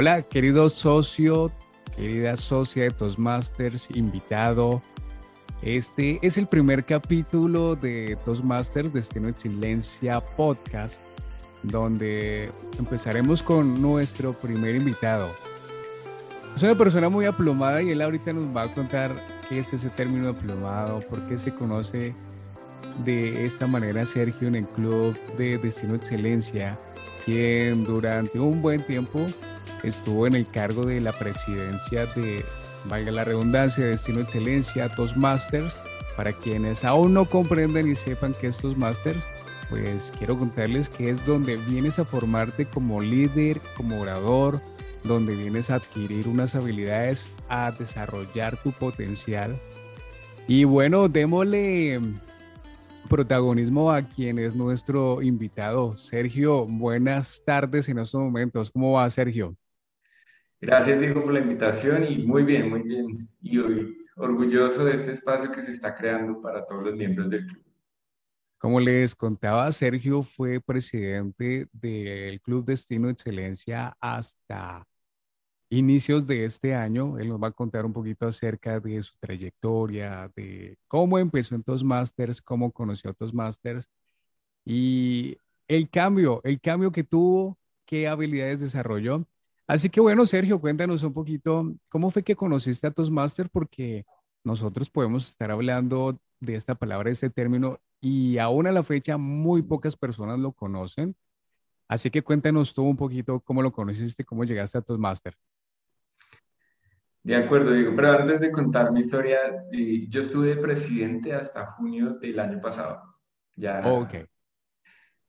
Hola, querido socio, querida socia de Toastmasters, invitado. Este es el primer capítulo de Toastmasters Destino Excelencia Podcast, donde empezaremos con nuestro primer invitado. Es una persona muy aplomada y él ahorita nos va a contar qué es ese término aplomado, por qué se conoce de esta manera Sergio en el Club de Destino Excelencia, quien durante un buen tiempo estuvo en el cargo de la presidencia de, valga la redundancia, Destino Excelencia, Toastmasters. Para quienes aún no comprenden y sepan qué es Toastmasters, pues quiero contarles que es donde vienes a formarte como líder, como orador, donde vienes a adquirir unas habilidades, a desarrollar tu potencial. Y bueno, démosle protagonismo a quien es nuestro invitado. Sergio, buenas tardes en estos momentos. ¿Cómo va, Sergio? Gracias, Diego, por la invitación y muy bien, muy bien. Y hoy orgulloso de este espacio que se está creando para todos los miembros del club. Como les contaba, Sergio fue presidente del Club Destino Excelencia hasta inicios de este año. Él nos va a contar un poquito acerca de su trayectoria, de cómo empezó en Toastmasters, cómo conoció a Toastmasters y el cambio, el cambio que tuvo, qué habilidades desarrolló. Así que bueno, Sergio, cuéntanos un poquito cómo fue que conociste a Toastmasters, porque nosotros podemos estar hablando de esta palabra, de este término, y aún a la fecha muy pocas personas lo conocen. Así que cuéntanos tú un poquito cómo lo conociste, cómo llegaste a Toastmasters. De acuerdo, digo, pero antes de contar mi historia, yo estuve presidente hasta junio del año pasado. Ya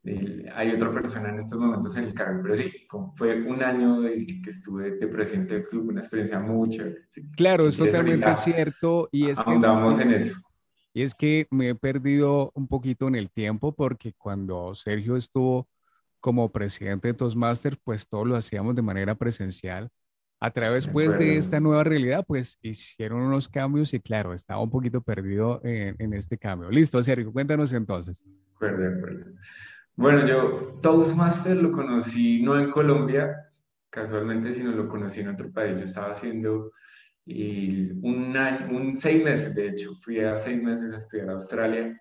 ok hay otra persona en estos momentos en el cargo, pero sí, fue un año de, que estuve de presidente del club, una experiencia muy chévere. claro, es totalmente cierto. Y es ahondamos que, en eso. Y es que me he perdido un poquito en el tiempo porque cuando Sergio estuvo como presidente de Toastmasters, pues todo lo hacíamos de manera presencial. A través pues de esta nueva realidad, pues hicieron unos cambios y claro, estaba un poquito perdido en, en este cambio. Listo, Sergio, cuéntanos entonces. De acuerdo, de acuerdo. Bueno, yo Toastmaster lo conocí no en Colombia, casualmente, sino lo conocí en otro país. Yo estaba haciendo un año, un seis meses, de hecho, fui a seis meses a estudiar a Australia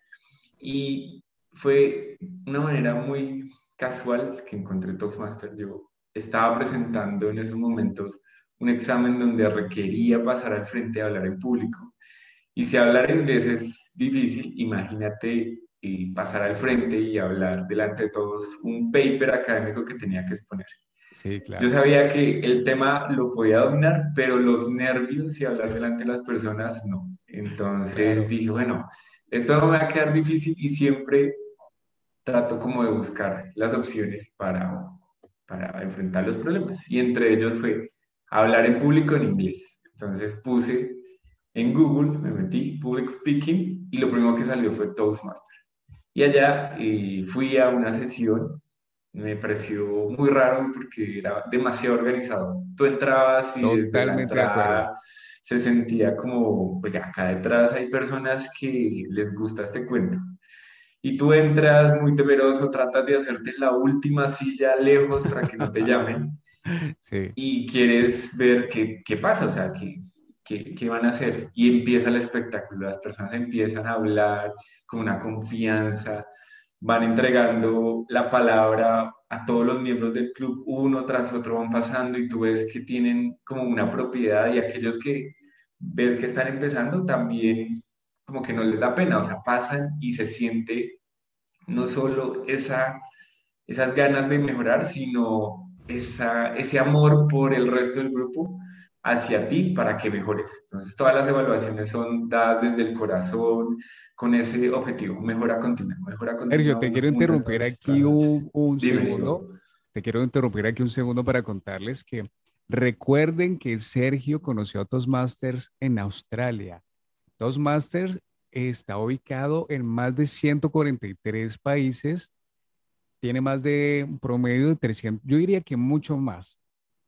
y fue una manera muy casual que encontré Toastmaster. Yo estaba presentando en esos momentos un examen donde requería pasar al frente a hablar en público. Y si hablar inglés es difícil, imagínate y pasar al frente y hablar delante de todos un paper académico que tenía que exponer. Sí, claro. Yo sabía que el tema lo podía dominar, pero los nervios y hablar delante de las personas no. Entonces dije, bueno, esto no me va a quedar difícil y siempre trato como de buscar las opciones para, para enfrentar los problemas. Y entre ellos fue hablar en público en inglés. Entonces puse en Google, me metí Public Speaking y lo primero que salió fue Toastmaster. Y allá eh, fui a una sesión, me pareció muy raro porque era demasiado organizado. Tú entrabas y Totalmente se sentía como, pues acá detrás hay personas que les gusta este cuento. Y tú entras muy temeroso, tratas de hacerte la última silla lejos para que no te llamen. Sí. Y quieres ver qué, qué pasa, o sea, qué, qué, van a hacer. Y empieza el espectáculo, las personas empiezan a hablar con una confianza, van entregando la palabra a todos los miembros del club, uno tras otro van pasando y tú ves que tienen como una propiedad y aquellos que ves que están empezando también como que no les da pena, o sea, pasan y se siente no solo esa, esas ganas de mejorar, sino esa, ese amor por el resto del grupo hacia ti para que mejores. Entonces, todas las evaluaciones son dadas desde el corazón, con ese objetivo, mejora continua, mejora continua. Sergio, te quiero interrumpir aquí un, segundo. Te quiero interrumpir aquí un segundo para contarles que recuerden que Sergio conoció a Toastmasters en Australia. Toastmasters está ubicado en más de 143 países, tiene más de un promedio de 300, yo diría que mucho más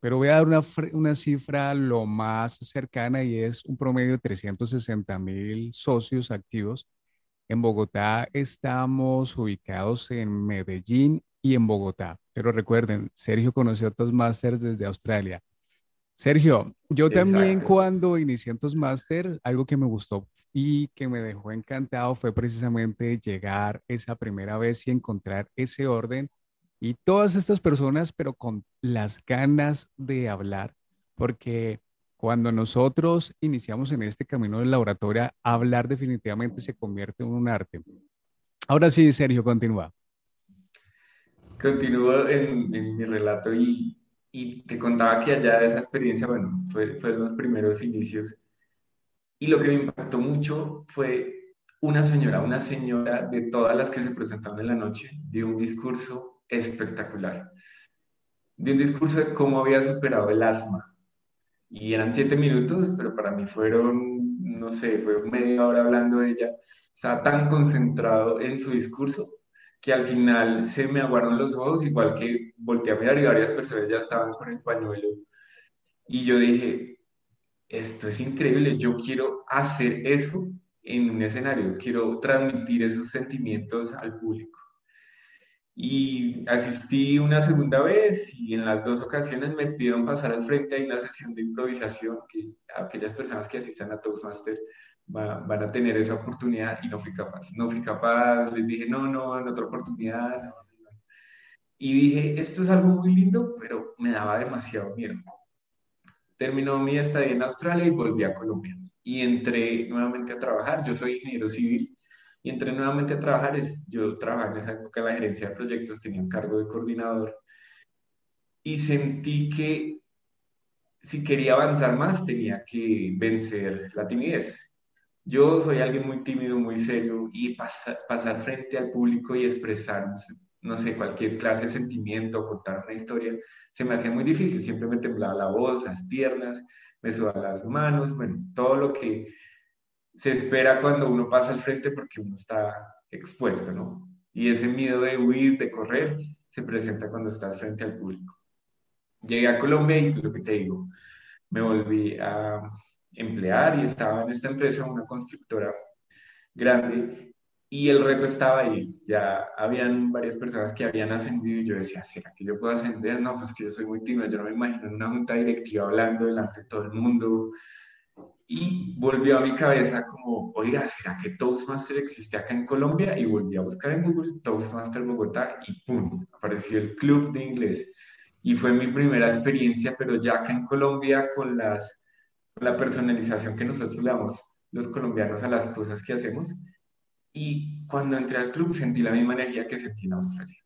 pero voy a dar una, una, cifra lo más cercana y es un promedio de 360 mil socios activos. En Bogotá estamos ubicados en Medellín y en Bogotá. Pero recuerden, Sergio conoció a Toastmasters desde Australia. Sergio, yo también cuando inicié en Toastmaster, algo que me gustó y que me dejó encantado fue precisamente llegar esa primera vez y encontrar ese orden y todas estas personas, pero con las ganas de hablar, porque cuando nosotros iniciamos en este camino de la oratoria, hablar definitivamente se convierte en un arte. Ahora sí, Sergio, continúa. Continúo en, mi relato y y te contaba que allá esa experiencia, bueno, fue, fueron los primeros inicios. Y lo que me impactó mucho fue una señora, una señora de todas las que se presentaron en la noche, dio un discurso espectacular. Dio un discurso de cómo había superado el asma. Y eran siete minutos, pero para mí fueron, no sé, fue media hora hablando de ella. Estaba tan concentrado en su discurso que al final se me aguaron los ojos, igual que volteé a mirar y varias personas ya estaban con el pañuelo. Y yo dije, esto es increíble, yo quiero hacer eso en un escenario, quiero transmitir esos sentimientos al público. Y asistí una segunda vez y en las dos ocasiones me pidieron pasar al frente. Hay una sesión de improvisación que aquellas personas que asistan a Toastmaster van a tener esa oportunidad y no fui capaz. No fui capaz, les dije, no, no, en otra oportunidad. Y dije, esto es algo muy lindo, pero me daba demasiado miedo. Terminó mi estadía en Australia y volví a Colombia. Y entré nuevamente a trabajar. Yo soy ingeniero civil y entré nuevamente a trabajar. Yo trabajaba en esa época en la gerencia de proyectos, tenía un cargo de coordinador. Y sentí que si quería avanzar más tenía que vencer la timidez yo soy alguien muy tímido, muy serio y pasar frente al público y expresar, no sé, cualquier clase de sentimiento, contar una historia, se me hacía muy difícil. Siempre me temblaba la voz, las piernas, me sudaban las manos, bueno, todo lo que se espera cuando uno pasa al frente porque uno está expuesto, ¿no? Y ese miedo de huir, de correr, se presenta cuando estás frente al público. Llegué a Colombia y lo que te digo, me volví a emplear y estaba en esta empresa, una constructora grande, y el reto estaba ahí. Ya habían varias personas que habían ascendido y yo decía, ¿será que yo puedo ascender? No, pues que yo soy muy tímido, yo no me imagino en una junta directiva hablando delante de todo el mundo. Y volvió a mi cabeza como, oiga, ¿será que Toastmaster existe acá en Colombia? Y volví a buscar en Google Toastmaster Bogotá y ¡pum! Apareció el club de inglés. Y fue mi primera experiencia, pero ya acá en Colombia con las la personalización que nosotros le damos los colombianos a las cosas que hacemos. Y cuando entré al club sentí la misma energía que sentí en Australia.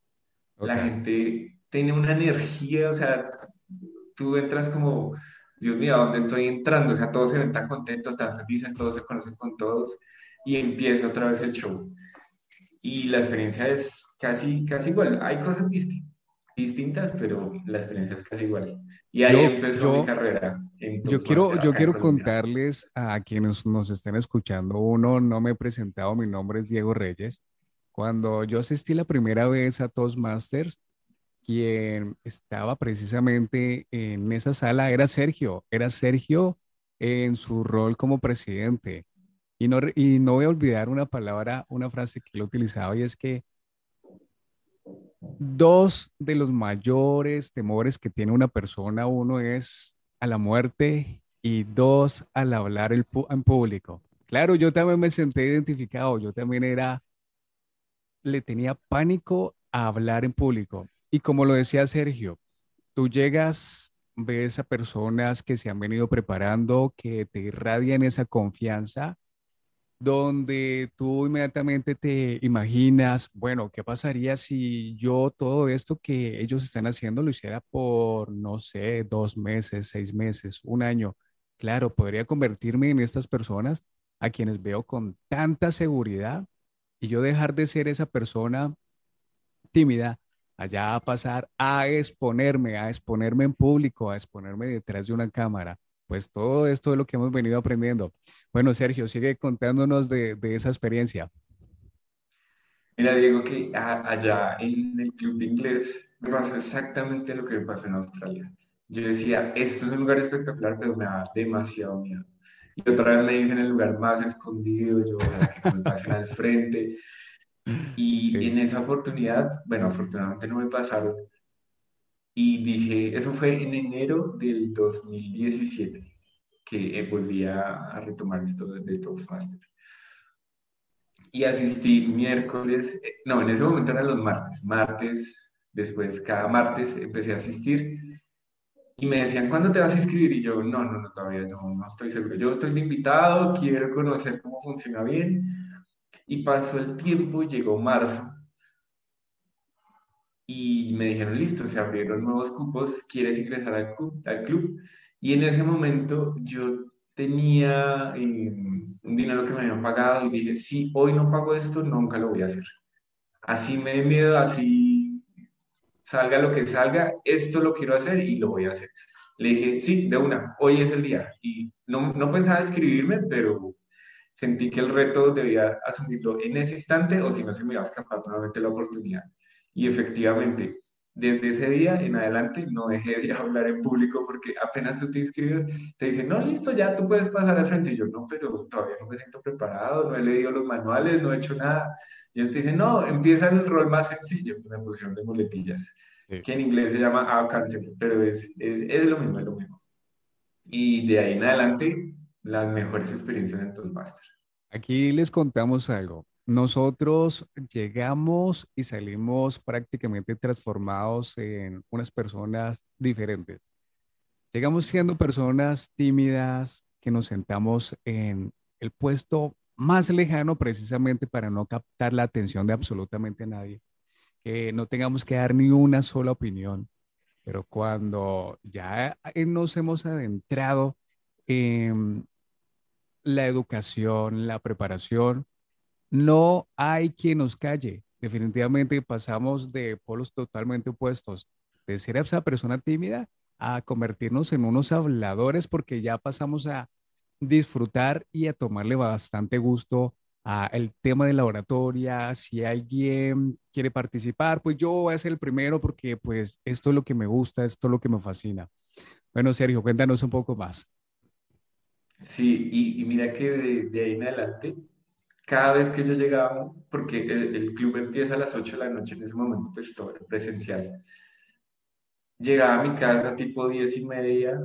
La gente tiene una energía, o sea, tú entras como, Dios mío, ¿a dónde estoy entrando? O sea, todos se ven tan contentos, están felices, todos se conocen con todos y empieza otra vez el show. Y la experiencia es casi, casi igual. Hay cosas distintas distintas, pero la experiencia es casi igual. Y ahí empezó mi carrera. yo quiero, yo quiero contarles a quienes nos estén escuchando, uno, no me he presentado, mi nombre es Diego Reyes. Cuando yo asistí la primera vez a Toastmasters, quien estaba precisamente en esa sala era Sergio, era Sergio en su rol como presidente. Y no, y no voy a olvidar una palabra, una frase que él utilizaba y es que Dos de los mayores temores que tiene una persona, uno es a la muerte y dos al hablar en público. Claro, yo también me senté identificado, yo también era, le tenía pánico a hablar en público. Y como lo decía Sergio, tú llegas, ves a personas que se han venido preparando, que te irradian esa confianza donde tú inmediatamente te imaginas, bueno, ¿qué pasaría si yo todo esto que ellos están haciendo lo hiciera por, no sé, dos meses, seis meses, un año? Claro, podría convertirme en estas personas a quienes veo con tanta seguridad y yo dejar de ser esa persona tímida allá a pasar a exponerme, a exponerme en público, a exponerme detrás de una cámara pues todo esto es lo que hemos venido aprendiendo. Bueno, Sergio, sigue contándonos de, esa experiencia. Mira, Diego, que allá en el club de inglés me pasó exactamente lo que me pasó en Australia. Yo decía, esto es un lugar espectacular, pero me da demasiado miedo. Y otra vez me dicen el lugar más escondido, yo, que me pasen al frente. Y en esa oportunidad, bueno, afortunadamente no me pasaron, Y dije, eso fue en enero del 2017 que eh, volví a, retomar esto de, de Toastmaster. Y asistí miércoles, eh, no, en ese momento eran los martes, martes, después cada martes empecé a asistir y me decían, ¿cuándo te vas a inscribir? Y yo, no, no, no, todavía no, no estoy seguro. Yo estoy de invitado, quiero conocer cómo funciona bien. Y pasó el tiempo, llegó marzo. Y me dijeron, listo, se abrieron nuevos cupos, ¿quieres ingresar al club? Al club? Y en ese momento yo tenía eh, un dinero que me habían pagado y dije, si hoy no pago esto, nunca lo voy a hacer. Así me dé miedo, así salga lo que salga, esto lo quiero hacer y lo voy a hacer. Le dije, sí, de una, hoy es el día. Y no, no pensaba escribirme, pero sentí que el reto debía asumirlo en ese instante o si no se me iba a escapar nuevamente la oportunidad. Y efectivamente, desde ese día en adelante no dejé de hablar en público porque apenas tú te inscribes, te dicen, no, listo, ya tú puedes pasar al frente. Y yo, no, pero todavía no me siento preparado, no he leído los manuales, no he hecho nada. Y ellos te dicen, no, empieza el rol más sencillo, una posición de muletillas, que en inglés se llama accountable, pero es, es, es, lo mismo, es lo mismo. Y de ahí en adelante, las mejores experiencias en Toastmaster. Aquí les contamos algo. Nosotros llegamos y salimos prácticamente transformados en unas personas diferentes. Llegamos siendo personas tímidas que nos sentamos en el puesto más lejano precisamente para no captar la atención de absolutamente nadie, que no tengamos que dar ni una sola opinión. Pero cuando ya nos hemos adentrado en la educación, la preparación, no hay quien nos calle. Definitivamente pasamos de polos totalmente opuestos, de ser esa persona tímida a convertirnos en unos habladores porque ya pasamos a disfrutar y a tomarle bastante gusto a el tema de la oratoria. Si alguien quiere participar, pues yo voy a ser el primero porque pues esto es lo que me gusta, esto es lo que me fascina. Bueno, Sergio, cuéntanos un poco más. Sí, y, mira que de, ahí en adelante cada vez que yo llegaba, porque el, club empieza a las 8 de la noche, en ese momento pues todo era presencial, llegaba a mi casa tipo 10 y media,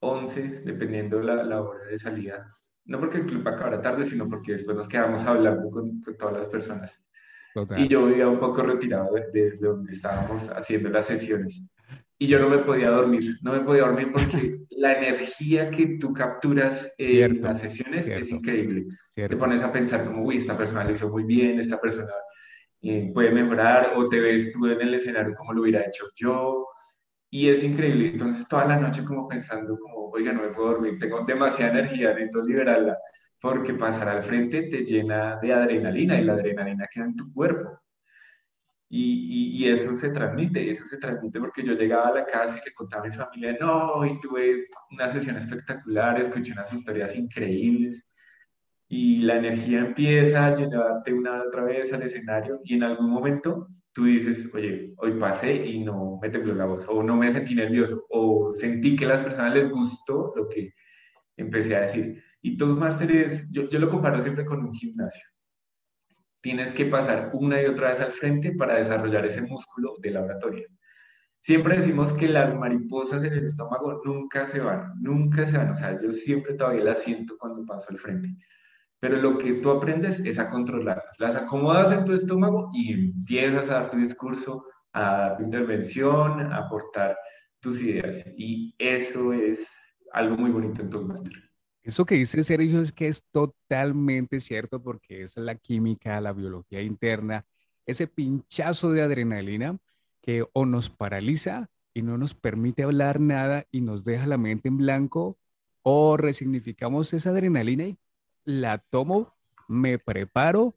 11, dependiendo la, la hora de salida. No porque el club acabara tarde, sino porque después nos quedamos hablando con, con todas las personas. Y yo vivía un poco retirado desde de donde estábamos haciendo las sesiones y yo no me podía dormir, no me podía dormir porque la energía que tú capturas en las sesiones es increíble. Te pones a pensar como, uy, esta persona lo hizo muy bien, esta persona eh, puede mejorar, o te ves tú en el escenario como lo hubiera hecho yo, y es increíble. Entonces toda la noche como pensando como, oiga, no me puedo dormir, tengo demasiada energía, necesito liberarla, porque pasar al frente te llena de adrenalina y la adrenalina queda en tu cuerpo. Y, y, eso se transmite, eso se transmite porque yo llegaba a la casa y le contaba a mi familia, no, y tuve una sesión espectacular, escuché unas historias increíbles y la energía empieza a llenarte una otra vez al escenario y en algún momento tú dices, oye, hoy pasé y no me tembló la voz, o no me sentí nervioso, o sentí que a las personas les gustó lo que empecé a decir. Y Toastmaster es, yo, yo lo comparo siempre con un gimnasio tienes que pasar una y otra vez al frente para desarrollar ese músculo de la oratoria. Siempre decimos que las mariposas en el estómago nunca se van, nunca se van. O sea, yo siempre todavía las siento cuando paso al frente. Pero lo que tú aprendes es a controlarlas. Las acomodas en tu estómago y empiezas a dar tu discurso, a dar tu intervención, a aportar tus ideas. Y eso es algo muy bonito en tu máster. Eso que dice Sergio es que es totalmente cierto porque es la química, la biología interna, ese pinchazo de adrenalina que o nos paraliza y no nos permite hablar nada y nos deja la mente en blanco o resignificamos esa adrenalina y la tomo, me preparo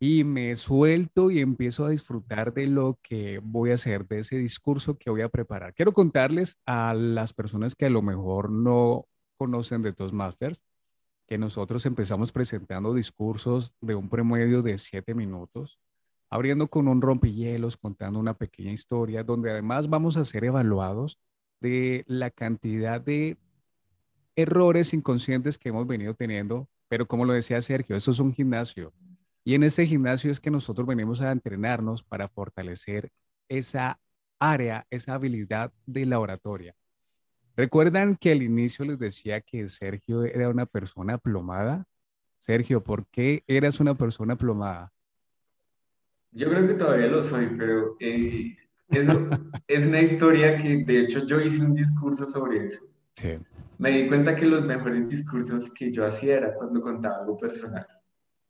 y me suelto y empiezo a disfrutar de lo que voy a hacer, de ese discurso que voy a preparar. Quiero contarles a las personas que a lo mejor no conocen de Toastmasters, que nosotros empezamos presentando discursos de un promedio de siete minutos, abriendo con un rompehielos, contando una pequeña historia, donde además vamos a ser evaluados de la cantidad de errores inconscientes que hemos venido teniendo, pero como lo decía Sergio, eso es un gimnasio. Y en ese gimnasio es que nosotros venimos a entrenarnos para fortalecer esa área, esa habilidad de la oratoria. ¿Recuerdan que al inicio les decía que Sergio era una persona plomada? Sergio, ¿por qué eras una persona plomada? Yo creo que todavía lo soy, pero eh, eso es una historia que de hecho yo hice un discurso sobre eso. Sí. Me di cuenta que los mejores discursos que yo hacía era cuando contaba algo personal.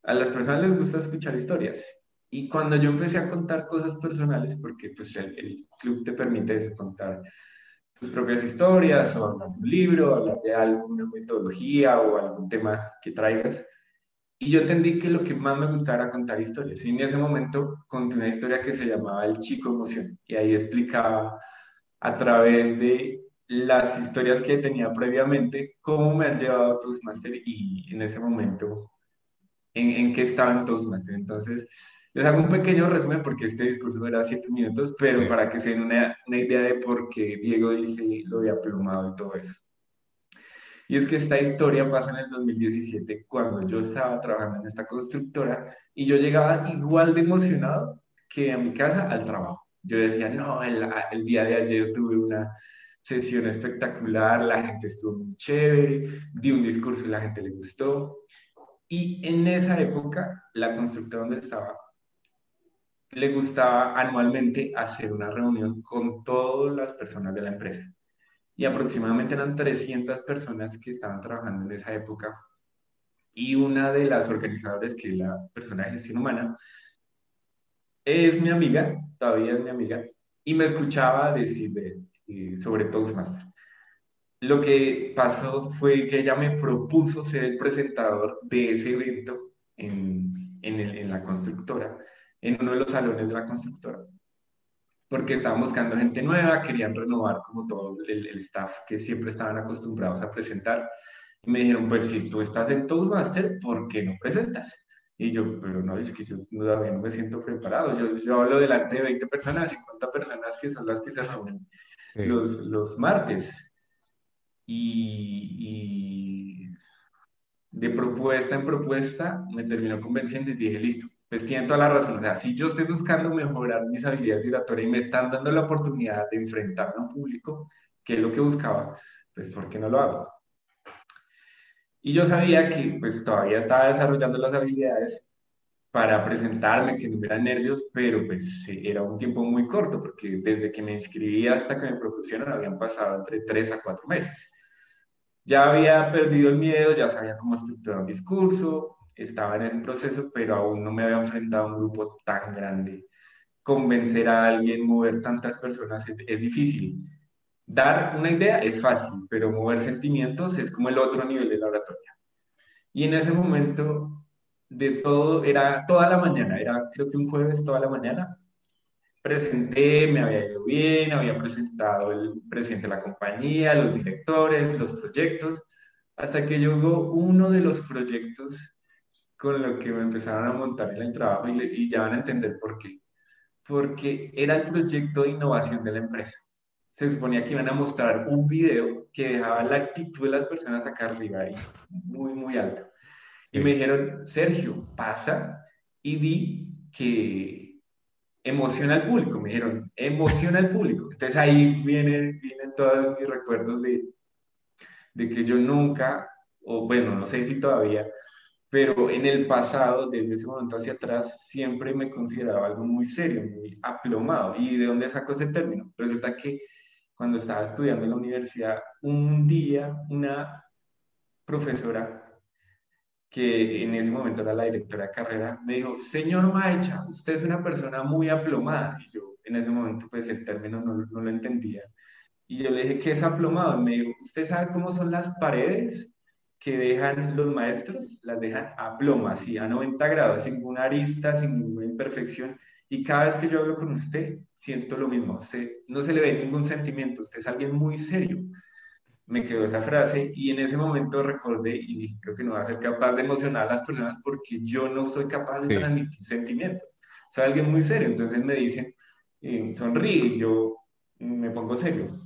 A las personas les gusta escuchar historias. Y cuando yo empecé a contar cosas personales, porque pues el, el club te permite eso, contar tus propias historias o hablar un libro, hablar de alguna metodología o algún tema que traigas, y yo entendí que lo que más me gustaba era contar historias. Y en ese momento conté una historia que se llamaba El Chico Emoción. Y ahí explicaba a través de las historias que tenía previamente cómo me han llevado a Toastmaster y en ese momento en, en qué estaba en Toastmaster. Entonces, les hago un pequeño resumen porque este discurso era siete minutos, pero para que se den una, una idea de por qué Diego dice lo de aplumado y todo eso. Y es que esta historia pasa en el 2017, cuando yo estaba trabajando en esta constructora y yo llegaba igual de emocionado que a mi casa al trabajo. Yo decía, no, el, el día de ayer tuve una sesión espectacular, la gente estuvo muy chévere, di un discurso y la gente le gustó. Y en esa época, la constructora donde estaba le gustaba anualmente hacer una reunión con todas las personas de la empresa y aproximadamente eran 300 personas que estaban trabajando en esa época. Y una de las organizadoras, que es la persona de gestión humana, es mi amiga, todavía es mi amiga, y me escuchaba decir eh, sobre Toastmaster. Lo que pasó fue que ella me propuso ser el presentador de ese evento en, en, en la constructora, en uno de los salones de la constructora porque estaban buscando gente nueva, querían renovar como todo el, staff que siempre estaban acostumbrados a presentar. Y me dijeron, pues si tú estás en Toastmaster, ¿por qué no presentas? Y yo, pero no, es que yo todavía no me siento preparado. Yo, yo hablo delante de 20 personas, 50 personas que son las que se reúnen los, los martes. Y, y de propuesta en propuesta me terminó convenciendo y dije, listo, pues tienen toda la razón. O sea, si yo estoy buscando mejorar mis habilidades oratorias y me están dando la oportunidad de enfrentarme a un público, que es lo que buscaba, pues ¿por qué no lo hago? Y yo sabía que pues todavía estaba desarrollando las habilidades para presentarme, que no hubiera nervios, pero pues era un tiempo muy corto, porque desde que me inscribí hasta que me propusieron habían pasado entre tres a cuatro meses. Ya había perdido el miedo, ya sabía cómo estructurar un discurso, estaba en ese proceso, pero aún no me había enfrentado a un grupo tan grande. Convencer a alguien, mover tantas personas es, es difícil. Dar una idea es fácil, pero mover sentimientos es como el otro nivel de la oratoria. Y en ese momento, de todo, era toda la mañana, era creo que un jueves toda la mañana, presenté, me había ido bien, había presentado el presidente de la compañía, los directores, los proyectos, hasta que llegó uno de los proyectos con lo que me empezaron a montar en el trabajo y, ya van a entender por qué. Porque era el proyecto de innovación de la empresa. Se suponía que iban a mostrar un video que dejaba la actitud de las personas acá arriba, ahí, muy, muy alto. Y me dijeron, Sergio, pasa y di que emociona al público. Me dijeron, emociona al público. Entonces ahí vienen, vienen todos mis recuerdos de, de que yo nunca, o bueno, no sé si todavía, pero en el pasado, desde ese momento hacia atrás, siempre me consideraba algo muy serio, muy aplomado. ¿Y de dónde sacó ese término? Resulta que cuando estaba estudiando en la universidad, un día una profesora, que en ese momento era la directora de carrera, me dijo, señor Maecha, usted es una persona muy aplomada. Y yo en ese momento pues el término no, no lo entendía. Y yo le dije, ¿qué es aplomado? Y me dijo, ¿usted sabe cómo son las paredes? Que dejan los maestros, las dejan a ploma, así a 90 grados, sin ninguna arista, sin ninguna imperfección. Y cada vez que yo hablo con usted, siento lo mismo. Se, no se le ve ningún sentimiento, usted es alguien muy serio. Me quedó esa frase y en ese momento recordé y dije, creo que no va a ser capaz de emocionar a las personas porque yo no soy capaz de transmitir sentimientos. Soy alguien muy serio. Entonces me dicen, eh, sonríe, y yo me pongo serio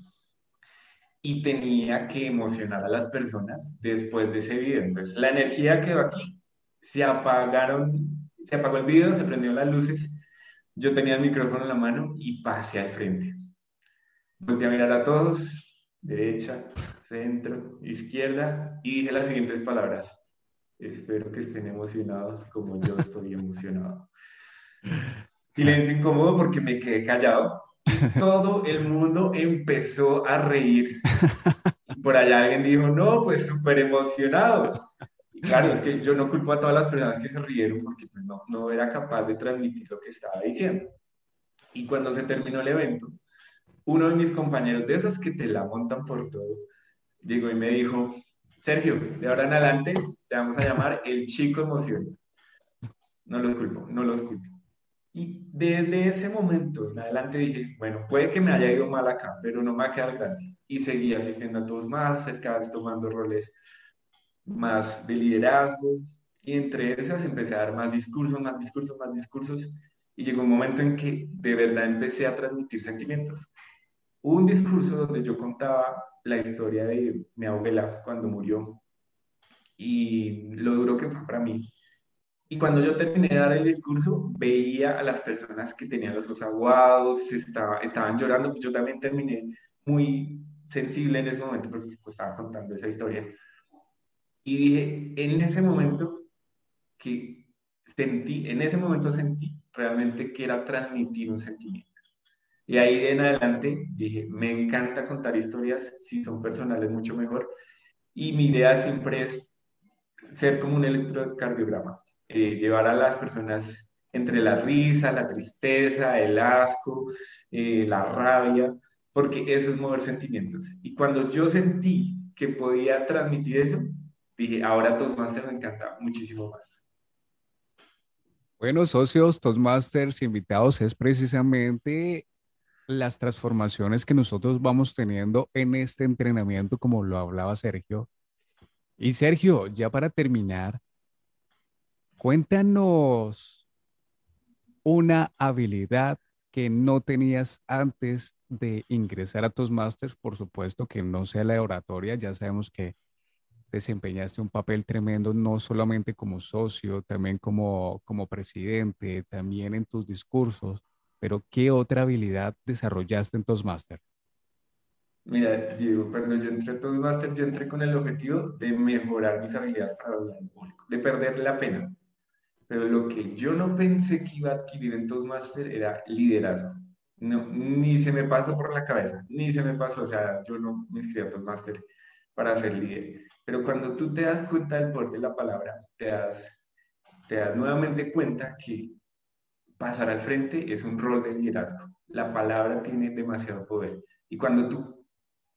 y tenía que emocionar a las personas después de ese video. Entonces, la energía quedó aquí, se apagaron, se apagó el video, se prendieron las luces, yo tenía el micrófono en la mano y pasé al frente. volteé a mirar a todos, derecha, centro, izquierda, y dije las siguientes palabras. Espero que estén emocionados como yo estoy emocionado. Silencio incómodo porque me quedé callado. Todo el mundo empezó a reírse. por allá alguien dijo, no, pues súper emocionados. Y claro, es que yo no culpo a todas las personas que se rieron porque pues no, no era capaz de transmitir lo que estaba diciendo. Y cuando se terminó el evento, uno de mis compañeros, de esos que te la montan por todo, llegó y me dijo, Sergio, de ahora en adelante te vamos a llamar el chico emocionado. No los culpo, no los culpo. Y desde ese momento en adelante dije, bueno, puede que me haya ido mal acá, pero no me va a quedar grande. Y seguí asistiendo a todos más, cerca tomando roles más de liderazgo. Y entre esas empecé a dar más discursos, más discursos, más discursos. Y llegó un momento en que de verdad empecé a transmitir sentimientos. Hubo un discurso donde yo contaba la historia de mi abuela cuando murió y lo duro que fue para mí. Y cuando yo terminé de dar el discurso, veía a las personas que tenían los ojos aguados, estaba, estaban llorando, yo también terminé muy sensible en ese momento porque pues, estaba contando esa historia. Y dije, en ese momento que sentí, en ese momento sentí realmente que era transmitir un sentimiento. Y ahí en adelante dije, me encanta contar historias, si son personales mucho mejor. Y mi idea siempre es ser como un electrocardiograma, eh, llevar a las personas entre la risa, la tristeza, el asco, eh, la rabia, porque eso es mover sentimientos. Y cuando yo sentí que podía transmitir eso, dije, ahora Toastmaster me encanta muchísimo más. Bueno, socios, Toastmasters invitados es precisamente las transformaciones que nosotros vamos teniendo en este entrenamiento, como lo hablaba Sergio. Y Sergio, ya para terminar, cuéntanos una habilidad que no tenías antes de ingresar a tus por supuesto que no sea la oratoria, ya sabemos que desempeñaste un papel tremendo, no solamente como socio, también como, como presidente, también en tus discursos pero ¿qué otra habilidad desarrollaste en Toastmaster? Mira, Diego, cuando yo entré a Toastmaster, yo entré con el objetivo de mejorar mis habilidades para hablar en público, de perder la pena. Pero lo que yo no pensé que iba a adquirir en Toastmaster era liderazgo. No, ni se me pasó por la cabeza, ni se me pasó, o sea, yo no me inscribí a Toastmaster para ser líder. Pero cuando tú te das cuenta del poder de la palabra, te das, te das nuevamente cuenta que pasar al frente es un rol de liderazgo. La palabra tiene demasiado poder. Y cuando tú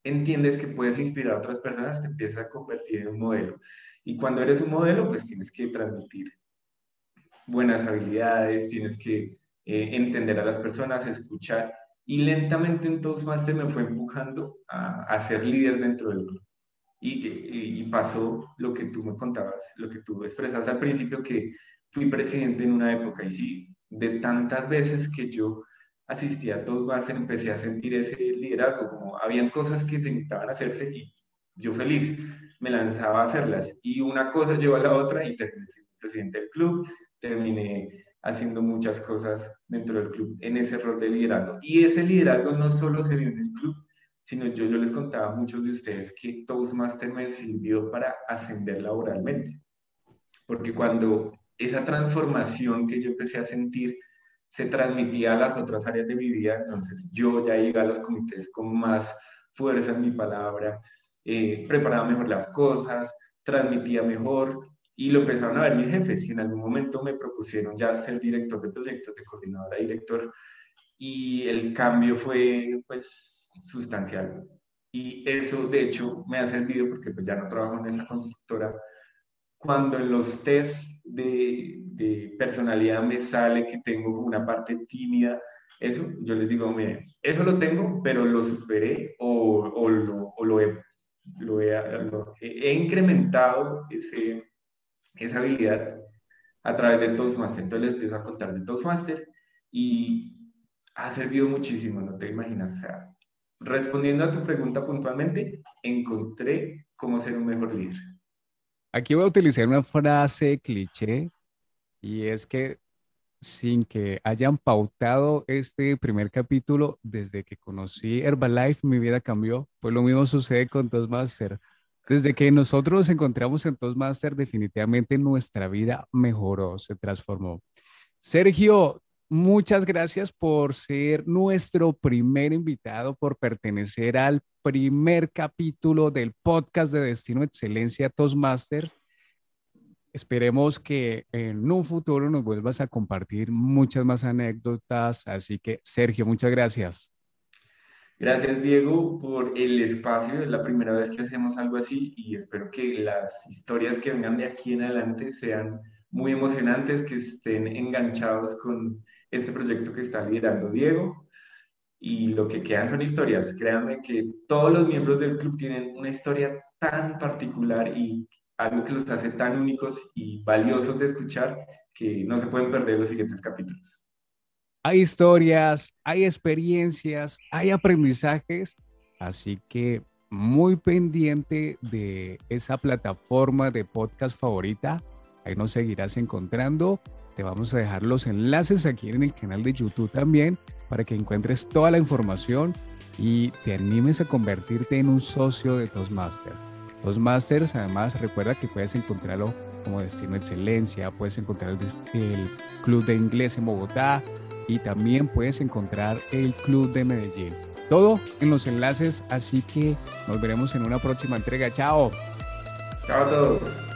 entiendes que puedes inspirar a otras personas, te empiezas a convertir en un modelo. Y cuando eres un modelo, pues tienes que transmitir buenas habilidades, tienes que eh, entender a las personas, escuchar. Y lentamente en Toastmaster me fue empujando a, a ser líder dentro del grupo. Y, pasó lo que tú me contabas, lo que tú expresas al principio, que fui presidente en una época y sí, de tantas veces que yo asistía a Toastmaster, empecé a sentir ese liderazgo, como habían cosas que se necesitaban hacerse y yo feliz me lanzaba a hacerlas. Y una cosa llevó a la otra y terminé siendo presidente del club, terminé haciendo muchas cosas dentro del club en ese rol de liderazgo. Y ese liderazgo no solo se vio en el club, sino yo, yo les contaba a muchos de ustedes que Toastmaster me sirvió para ascender laboralmente. Porque cuando esa transformación que yo empecé a sentir se transmitía a las otras áreas de mi vida, entonces yo ya iba a los comités con más fuerza en mi palabra, eh, preparaba mejor las cosas, transmitía mejor y lo empezaron a ver mis jefes y en algún momento me propusieron ya ser director de proyectos, de coordinadora director y el cambio fue pues sustancial. Y eso de hecho me ha servido porque pues ya no trabajo en esa constructora, cuando en los test de, de, personalidad me sale que tengo como una parte tímida, eso, yo les digo, mire, eso lo tengo, pero lo superé o, o, lo, o lo, he, lo, he, he, incrementado ese, esa habilidad a través de Toastmaster. Entonces les empiezo a contar de Toastmaster y ha servido muchísimo, no te imaginas. O sea, respondiendo a tu pregunta puntualmente, encontré cómo ser un mejor líder. Aquí voy a utilizar una frase cliché y es que sin que hayan pautado este primer capítulo, desde que conocí Herbalife, mi vida cambió. Pues lo mismo sucede con Toastmaster. Desde que nosotros nos encontramos en Toastmaster, definitivamente nuestra vida mejoró, se transformó. Sergio, muchas gracias por ser nuestro primer invitado, por pertenecer al primer capítulo del podcast de Destino Excelencia Toastmasters. Esperemos que en un futuro nos vuelvas a compartir muchas más anécdotas. Así que, Sergio, muchas gracias. Gracias, Diego, por el espacio. Es la primera vez que hacemos algo así y espero que las historias que vengan de aquí en adelante sean muy emocionantes, que estén enganchados con este proyecto que está liderando Diego. Y lo que quedan son historias. Créanme que todos los miembros del club tienen una historia tan particular y algo que los hace tan únicos y valiosos de escuchar que no se pueden perder los siguientes capítulos. Hay historias, hay experiencias, hay aprendizajes, así que muy pendiente de esa plataforma de podcast favorita. Ahí nos seguirás encontrando. Te vamos a dejar los enlaces aquí en el canal de YouTube también para que encuentres toda la información y te animes a convertirte en un socio de Toastmasters. Los Masters, además, recuerda que puedes encontrarlo como Destino Excelencia, puedes encontrar el, Club de Inglés en Bogotá y también puedes encontrar el Club de Medellín. Todo en los enlaces, así que nos veremos en una próxima entrega. Chao. Chao a todos.